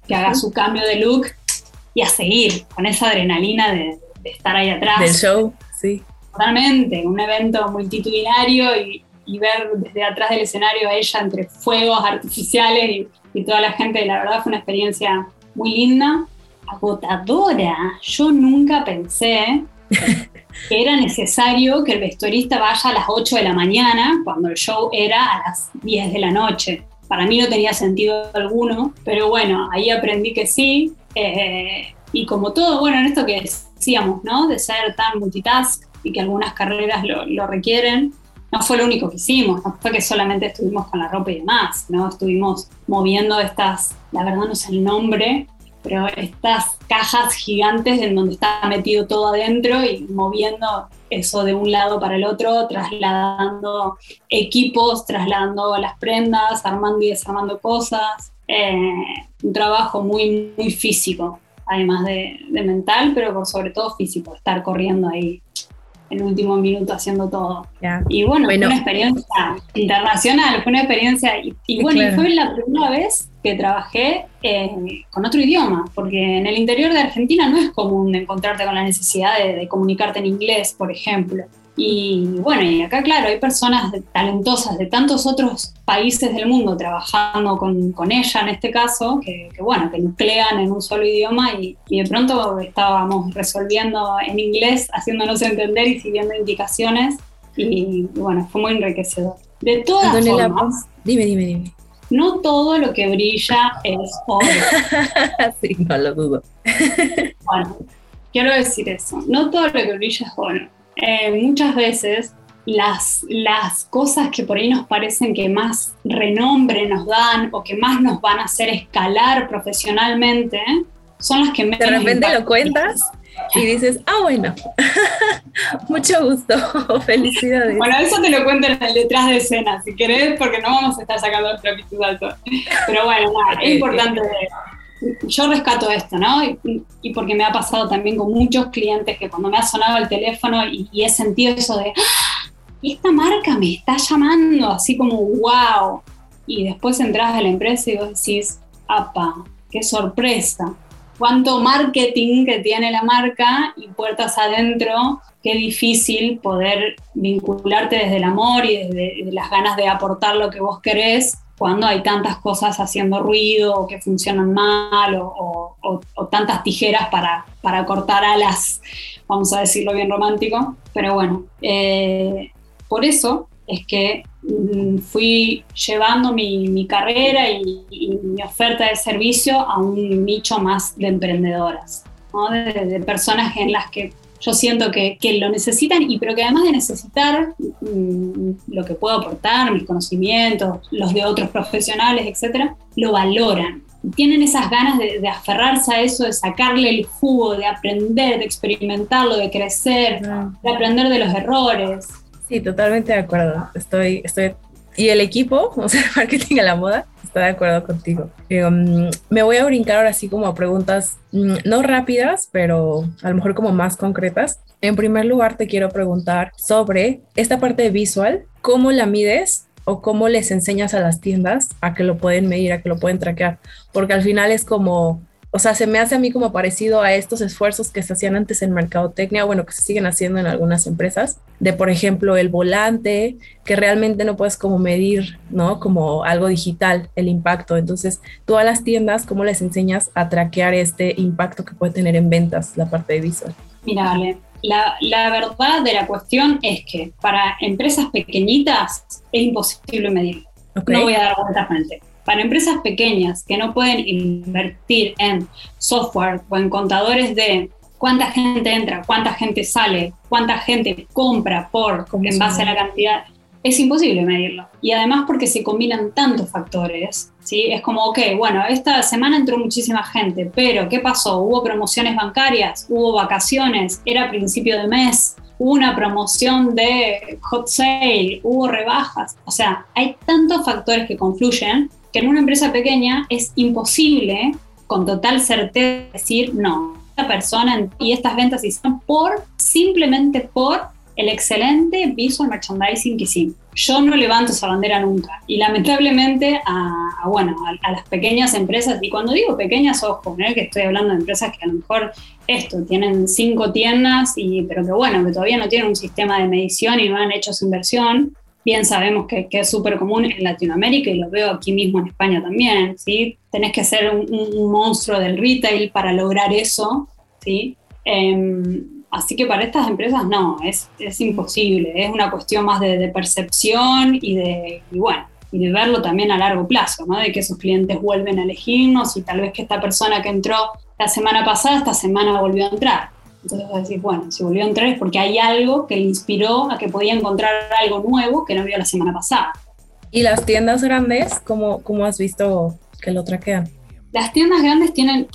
que haga su cambio de look y a seguir con esa adrenalina de, de estar ahí atrás. Del show, sí. Totalmente, un evento multitudinario y, y ver desde atrás del escenario a ella entre fuegos artificiales y, y toda la gente, la verdad fue una experiencia muy linda, agotadora. Yo nunca pensé que era necesario que el vestuarista vaya a las 8 de la mañana cuando el show era a las 10 de la noche. Para mí no tenía sentido alguno, pero bueno, ahí aprendí que sí. eh, y como todo, bueno, en esto que decíamos, ¿no? De ser tan multitask y que algunas carreras lo, requieren, no fue lo único que hicimos, no fue que solamente estuvimos con la ropa y demás, ¿no? Estuvimos moviendo estas, la verdad no sé el nombre, pero estas cajas gigantes en donde está metido todo adentro y moviendo eso de un lado para el otro, trasladando equipos, trasladando las prendas, armando y desarmando cosas. Eh, un trabajo muy, muy físico, además de, de mental, pero por sobre todo físico, estar corriendo ahí en último minuto haciendo todo. Y bueno, Bueno. fue una experiencia internacional, fue una experiencia, y, y bueno, Claro. y fue la primera vez que trabajé eh, con otro idioma, porque en el interior de Argentina no es común encontrarte con la necesidad de, de comunicarte en inglés, por ejemplo. Y bueno, y acá, claro, hay personas talentosas de tantos otros países del mundo trabajando con, con ella en este caso, que, que, bueno, que nuclean en un solo idioma y, y de pronto estábamos resolviendo en inglés, haciéndonos entender y siguiendo indicaciones. Y, y bueno, fue muy enriquecedor. De todas Antonella, formas, dime, dime, dime. no todo lo que brilla es oro. sí, no lo dudo. Bueno, quiero decir eso. No todo lo que brilla es oro. Eh, muchas veces las, las cosas que por ahí nos parecen que más renombre nos dan o que más nos van a hacer escalar profesionalmente son las que menos De repente lo cuentas y dices, ah, bueno, mucho gusto, felicidades. Bueno, eso te lo cuento en el detrás de escena, si querés, porque no vamos a estar sacando el trapitos al sol. Pero bueno, nada, es importante. Yo rescato esto, ¿no? Y, porque me ha pasado también con muchos clientes que cuando me ha sonado el teléfono y, y he sentido eso de, "Ah, esta marca me está llamando, así como, wow. Y después entras a la empresa y vos decís, apa, qué sorpresa. Cuánto marketing que tiene la marca y puertas adentro qué difícil poder vincularte desde el amor y desde, desde las ganas de aportar lo que vos querés cuando hay tantas cosas haciendo ruido o que funcionan mal o, tantas tijeras para, para cortar alas, vamos a decirlo bien romántico. Pero bueno, eh, por eso es que mm, fui llevando mi, mi carrera y, y mi oferta de servicio a un nicho más de emprendedoras, ¿no? de, de personas en las que yo siento que, que lo necesitan y pero que además de necesitar mm, lo que puedo aportar, mis conocimientos, los de otros profesionales, etcétera, lo valoran. Tienen esas ganas de, de aferrarse a eso, de sacarle el jugo, de aprender, de experimentarlo, de crecer, de aprender de los errores. Sí, totalmente de acuerdo. Estoy, estoy. Y el equipo, o sea, marketing a la moda, está de acuerdo contigo. Eh, um, me voy a brincar ahora sí como a preguntas mm, no rápidas, pero a lo mejor como más concretas. En primer lugar, te quiero preguntar sobre esta parte visual, ¿cómo la mides o cómo les enseñas a las tiendas a que lo pueden medir, a que lo pueden traquear? Porque al final es como o sea, se me hace a mí como parecido a estos esfuerzos que se hacían antes en mercadotecnia, bueno, que se siguen haciendo en algunas empresas, de por ejemplo el volante, que realmente no puedes como medir, ¿no? Como algo digital, el impacto. Entonces, todas las tiendas, ¿cómo les enseñas a traquear este impacto que puede tener en ventas la parte de visual? Mira, Ale, la, la, verdad de la cuestión es que para empresas pequeñitas es imposible medirlo. No voy a dar vueltas frente. Para empresas pequeñas que no pueden invertir en software o en contadores de cuánta gente entra, cuánta gente sale, cuánta gente compra por en base a la cantidad, es imposible medirlo. Y además porque se combinan tantos factores, ¿sí? Es como, ok, bueno, esta semana entró muchísima gente, pero ¿qué pasó? Hubo promociones bancarias, hubo vacaciones, era principio de mes, hubo una promoción de hot sale, hubo rebajas. O sea, hay tantos factores que confluyen que en una empresa pequeña es imposible con total certeza decir no. Esta persona y estas ventas hicieron por, simplemente por el excelente visual merchandising que hicimos. Yo no levanto esa bandera nunca. Y lamentablemente a, bueno, a, las pequeñas empresas, y cuando digo pequeñas, ojo, ¿no? que estoy hablando de empresas que a lo mejor esto, tienen cinco tiendas, y, pero que bueno, que todavía no tienen un sistema de medición y no han hecho su inversión, bien sabemos que, es súper común en Latinoamérica y lo veo aquí mismo en España también, ¿sí? Tenés que ser un, monstruo del retail para lograr eso, ¿sí? Em, así que para estas empresas no, es, es imposible, es una cuestión más de, percepción y de, y bueno, y de verlo también a largo plazo, ¿no? De que esos clientes vuelven a elegirnos y tal vez que esta persona que entró la semana pasada, esta semana volvió a entrar. Entonces decir, bueno, si volvió a entrar es porque hay algo que le inspiró a que podía encontrar algo nuevo que no vio la semana pasada. ¿Y las tiendas grandes, cómo, cómo has visto que lo traquean? Las tiendas grandes tienen,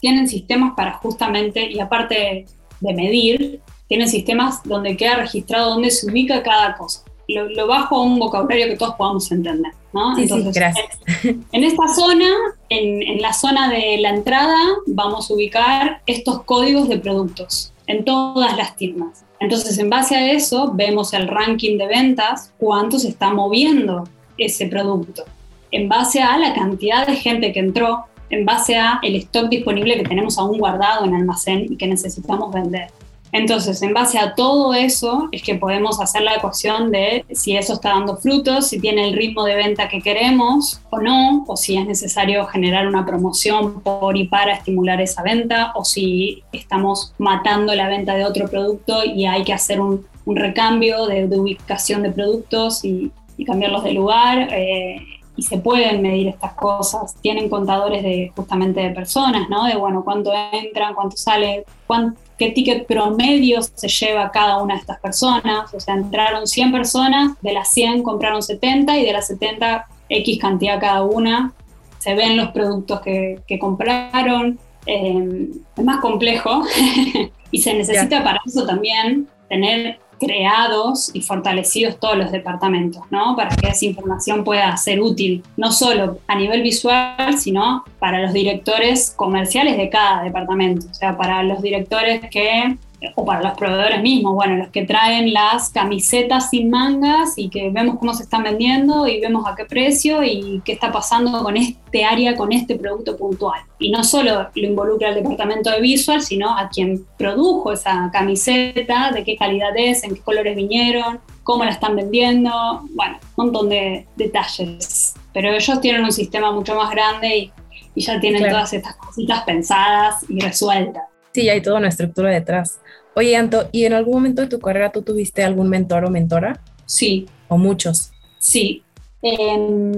tienen sistemas para justamente, y aparte de medir, tienen sistemas donde queda registrado dónde se ubica cada cosa. Lo, bajo a un vocabulario que todos podamos entender. ¿no? Sí, Entonces, gracias. En, esta zona, en, en, la zona de la entrada, vamos a ubicar estos códigos de productos en todas las tiendas. Entonces, en base a eso, vemos el ranking de ventas, cuánto se está moviendo ese producto. En base a la cantidad de gente que entró, en base a el stock disponible que tenemos aún guardado en almacén y que necesitamos vender. Entonces, en base a todo eso, es que podemos hacer la ecuación de si eso está dando frutos, si tiene el ritmo de venta que queremos o no, o si es necesario generar una promoción por y para estimular esa venta, o si estamos matando la venta de otro producto y hay que hacer un, recambio de, ubicación de productos y, cambiarlos de lugar. Eh, y se pueden medir estas cosas. Tienen contadores de justamente de personas, ¿no? De bueno, cuánto entran, cuánto sale, cuánto, qué ticket promedio se lleva cada una de estas personas. O sea, entraron 100 personas, de las 100 compraron 70 y de las 70 X cantidad cada una. Se ven los productos que, compraron. Eh, es más complejo y se necesita para eso también tener creados y fortalecidos todos los departamentos, ¿no? Para que esa información pueda ser útil, no solo a nivel visual, sino para los directores comerciales de cada departamento, o sea, para los directores que o para los proveedores mismos, bueno, los que traen las camisetas sin mangas y que vemos cómo se están vendiendo y vemos a qué precio y qué está pasando con este área, con este producto puntual. Y no solo lo involucra el departamento de visual, sino a quien produjo esa camiseta, de qué calidad es, en qué colores vinieron, cómo la están vendiendo, bueno, un montón de detalles. Pero ellos tienen un sistema mucho más grande y, ya tienen todas estas cositas pensadas y resueltas. Sí, hay toda una estructura detrás. Oye, Anto, ¿y en algún momento de tu carrera tú tuviste algún mentor o mentora? Sí. ¿O muchos? Sí. Em,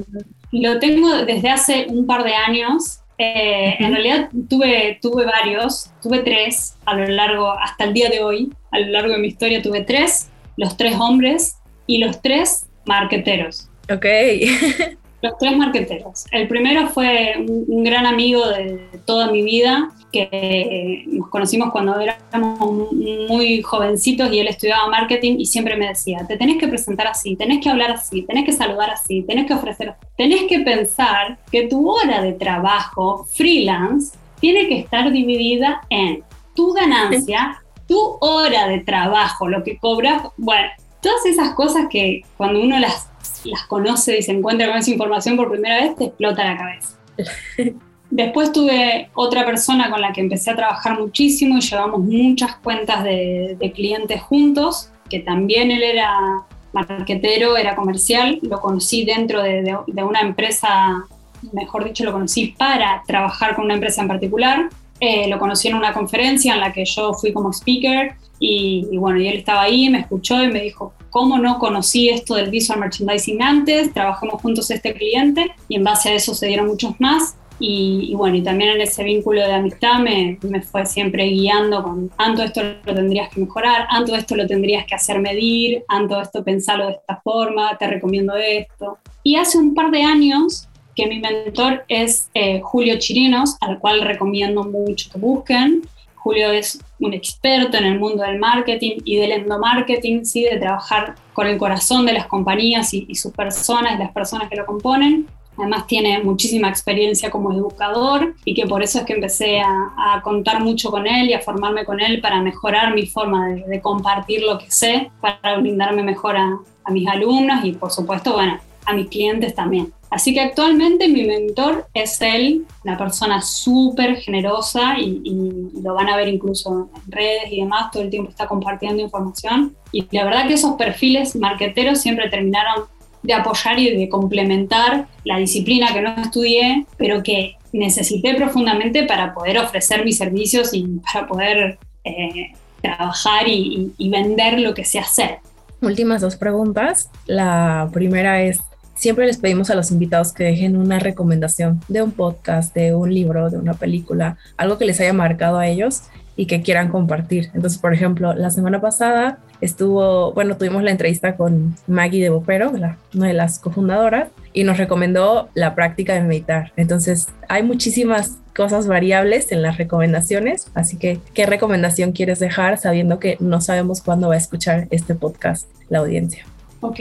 lo tengo desde hace un par de años. Eh, en realidad tuve, tuve varios, tuve tres a lo largo, hasta el día de hoy, a lo largo de mi historia tuve tres, los tres hombres y los tres marqueteros. Ok. los tres marqueteros. El primero fue un gran amigo de toda mi vida, que nos conocimos cuando éramos muy jovencitos y él estudiaba marketing y siempre me decía, te tenés que presentar así, tenés que hablar así, tenés que saludar así, tenés que ofrecer, tenés que pensar que tu hora de trabajo freelance tiene que estar dividida en tu ganancia, tu hora de trabajo, lo que cobras, bueno, todas esas cosas que cuando uno las, las conoce y se encuentra con esa información por primera vez te explota la cabeza. Después tuve otra persona con la que empecé a trabajar muchísimo y llevamos muchas cuentas de, de clientes juntos, que también él era marquetero, era comercial, lo conocí dentro de, de, de, una empresa, mejor dicho, lo conocí para trabajar con una empresa en particular. Eh, lo conocí en una conferencia en la que yo fui como speaker y, y, bueno, y él estaba ahí, me escuchó y me dijo, ¿cómo no conocí esto del visual merchandising antes? Trabajamos juntos este cliente y en base a eso se dieron muchos más. Y, y, bueno, y también en ese vínculo de amistad me, me, fue siempre guiando con, Anto, esto lo tendrías que mejorar, Anto, esto lo tendrías que hacer medir, Anto, esto pensarlo de esta forma, te recomiendo esto. Y hace un par de años que mi mentor es eh, Julio Chirinos, al cual recomiendo mucho que busquen. Julio es un experto en el mundo del marketing y del endomarketing, ¿sí? de trabajar con el corazón de las compañías y, sus personas las personas que lo componen. Además tiene muchísima experiencia como educador y que por eso es que empecé a, contar mucho con él y a formarme con él para mejorar mi forma de, de compartir lo que sé, para brindarme mejor a, a, mis alumnos y por supuesto, bueno, a mis clientes también. Así que actualmente mi mentor es él, una persona súper generosa y, y, lo van a ver incluso en redes y demás, todo el tiempo está compartiendo información. Y la verdad que esos perfiles marqueteros siempre terminaron de apoyar y de complementar la disciplina que no estudié, pero que necesité profundamente para poder ofrecer mis servicios y para poder eh, trabajar y, y, y vender lo que sé hacer. Últimas dos preguntas. La primera es, siempre les pedimos a los invitados que dejen una recomendación de un podcast, de un libro, de una película, algo que les haya marcado a ellos y que quieran compartir. Entonces, por ejemplo, la semana pasada estuvo, bueno, tuvimos la entrevista con Maggie de Bopero, la, una de las cofundadoras, y nos recomendó la práctica de meditar. Entonces, hay muchísimas cosas variables en las recomendaciones, así que, ¿qué recomendación quieres dejar sabiendo que no sabemos cuándo va a escuchar este podcast la audiencia? Ok,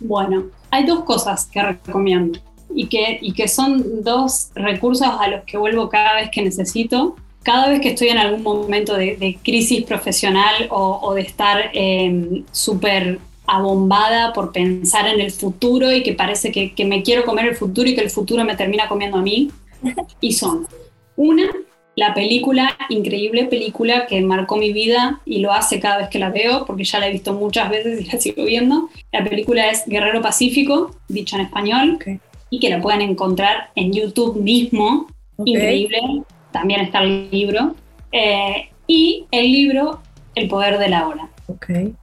bueno, hay dos cosas que recomiendo y que, y que son dos recursos a los que vuelvo cada vez que necesito cada vez que estoy en algún momento de, de crisis profesional o, o de estar eh, súper abombada por pensar en el futuro y que parece que, que, me quiero comer el futuro y que el futuro me termina comiendo a mí. Y son, una, la película, increíble película que marcó mi vida y lo hace cada vez que la veo, porque ya la he visto muchas veces y la sigo viendo. La película es Guerrero Pacífico, dicho en español, okay. y que la pueden encontrar en YouTube mismo. Okay. Increíble también está el libro, eh, y el libro El poder de la hora. Okay.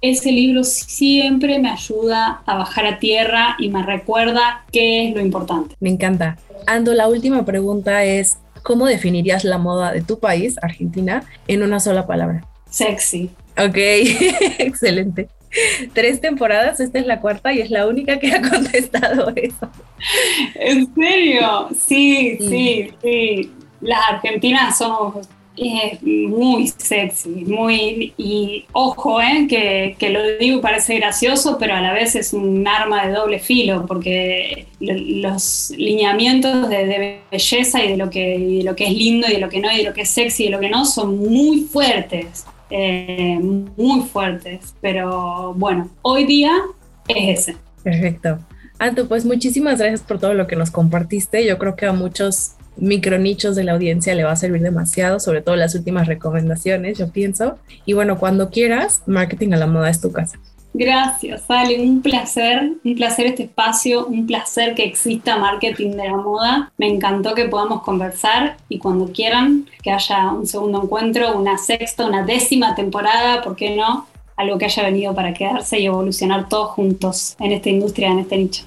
Ese libro siempre me ayuda a bajar a tierra y me recuerda qué es lo importante. Me encanta. Ando, la última pregunta es, ¿cómo definirías la moda de tu país, Argentina, en una sola palabra? Sexy. Ok, excelente. Tres temporadas, esta es la cuarta y es la única que ha contestado eso. ¿En serio? Sí, sí, sí. sí las argentinas somos eh, muy sexy, muy, y ojo, eh, que, que, lo digo parece gracioso, pero a la vez es un arma de doble filo, porque los lineamientos de, belleza y de, lo que, de lo que es lindo y de lo que no, y de lo que es sexy y de lo que no, son muy fuertes, eh, muy fuertes, pero bueno, hoy día es ese. Perfecto. Anto, pues muchísimas gracias por todo lo que nos compartiste. Yo creo que a muchos micronichos de la audiencia le va a servir demasiado, sobre todo las últimas recomendaciones, yo pienso. Y bueno, cuando quieras, Marketing a la Moda es tu casa. Gracias, Ale, un placer, un placer este espacio, un placer que exista Marketing de la Moda. Me encantó que podamos conversar y cuando quieran que haya un segundo encuentro, una sexta, una décima temporada, ¿por qué no? Algo que haya venido para quedarse y evolucionar todos juntos en esta industria, en este nicho.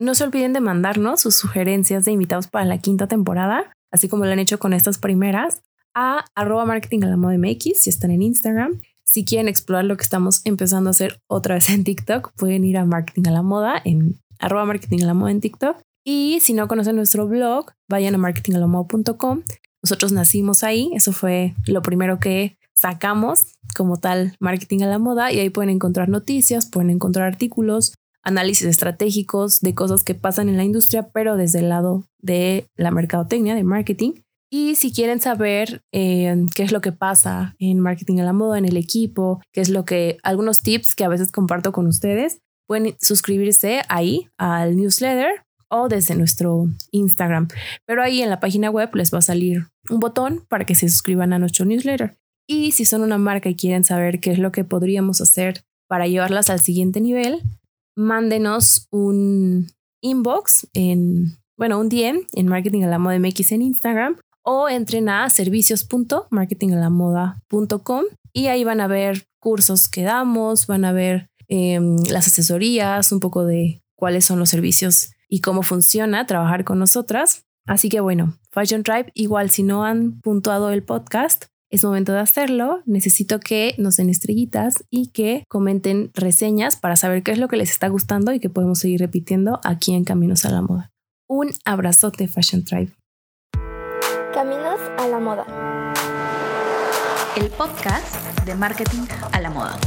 No se olviden de mandarnos sus sugerencias de invitados para la quinta temporada, así como lo han hecho con estas primeras, a arroba marketing a la moda MX si están en Instagram. Si quieren explorar lo que estamos empezando a hacer otra vez en TikTok, pueden ir a marketing a la moda en arroba marketing a la moda en TikTok. Y si no conocen nuestro blog, vayan a marketingalamoda.com. Nosotros nacimos ahí, eso fue lo primero que sacamos como tal marketing a la moda y ahí pueden encontrar noticias, pueden encontrar artículos, análisis estratégicos de cosas que pasan en la industria, pero desde el lado de la mercadotecnia, de marketing. Y si quieren saber eh, qué es lo que pasa en marketing a la moda, en el equipo, qué es lo que, algunos tips que a veces comparto con ustedes, pueden suscribirse ahí al newsletter o desde nuestro Instagram. Pero ahí en la página web les va a salir un botón para que se suscriban a nuestro newsletter. Y si son una marca y quieren saber qué es lo que podríamos hacer para llevarlas al siguiente nivel, mándenos un inbox en, bueno, un DM en Marketing a la Moda MX en Instagram o entren a servicios.marketingalamoda.com y ahí van a ver cursos que damos, van a ver em, las asesorías, un poco de cuáles son los servicios y cómo funciona trabajar con nosotras. Así que bueno, Fashion Tribe, igual si no han puntuado el podcast, es momento de hacerlo. Necesito que nos den estrellitas y que comenten reseñas para saber qué es lo que les está gustando y que podemos seguir repitiendo aquí en Caminos a la Moda. Un abrazote, Fashion Tribe. Caminos a la moda. El podcast de marketing a la moda.